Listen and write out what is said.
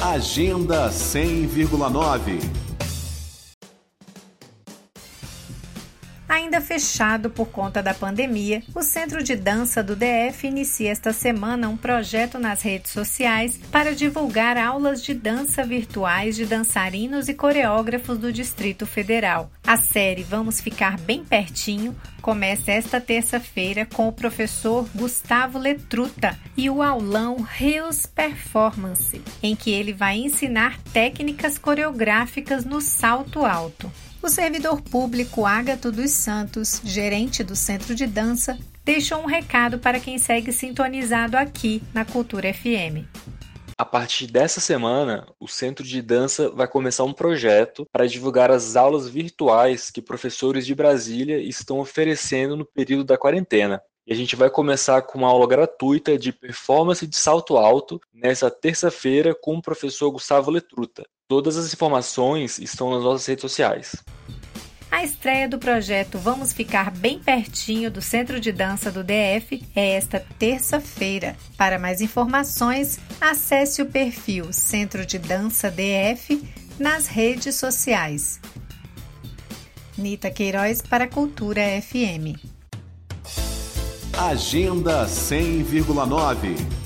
Agenda 100,9 Ainda fechado por conta da pandemia, o Centro de Dança do DF inicia esta semana um projeto nas redes sociais para divulgar aulas de dança virtuais de dançarinos e coreógrafos do Distrito Federal. A série Vamos Ficar Bem Pertinho começa esta terça-feira com o professor Gustavo Letruta e o aulão Rios Performance, em que ele vai ensinar técnicas coreográficas no salto alto. O servidor público Ágato dos Santos, gerente do Centro de Dança, deixou um recado para quem segue sintonizado aqui na Cultura FM. A partir dessa semana, o Centro de Dança vai começar um projeto para divulgar as aulas virtuais que professores de Brasília estão oferecendo no período da quarentena. E a gente vai começar com uma aula gratuita de performance de salto alto nessa terça-feira com o professor Gustavo Letruta. Todas as informações estão nas nossas redes sociais. A estreia do projeto Vamos Ficar Bem Pertinho do Centro de Dança do DF é esta terça-feira. Para mais informações, acesse o perfil Centro de Dança DF nas redes sociais. Nita Queiroz para Cultura FM. Agenda 100,9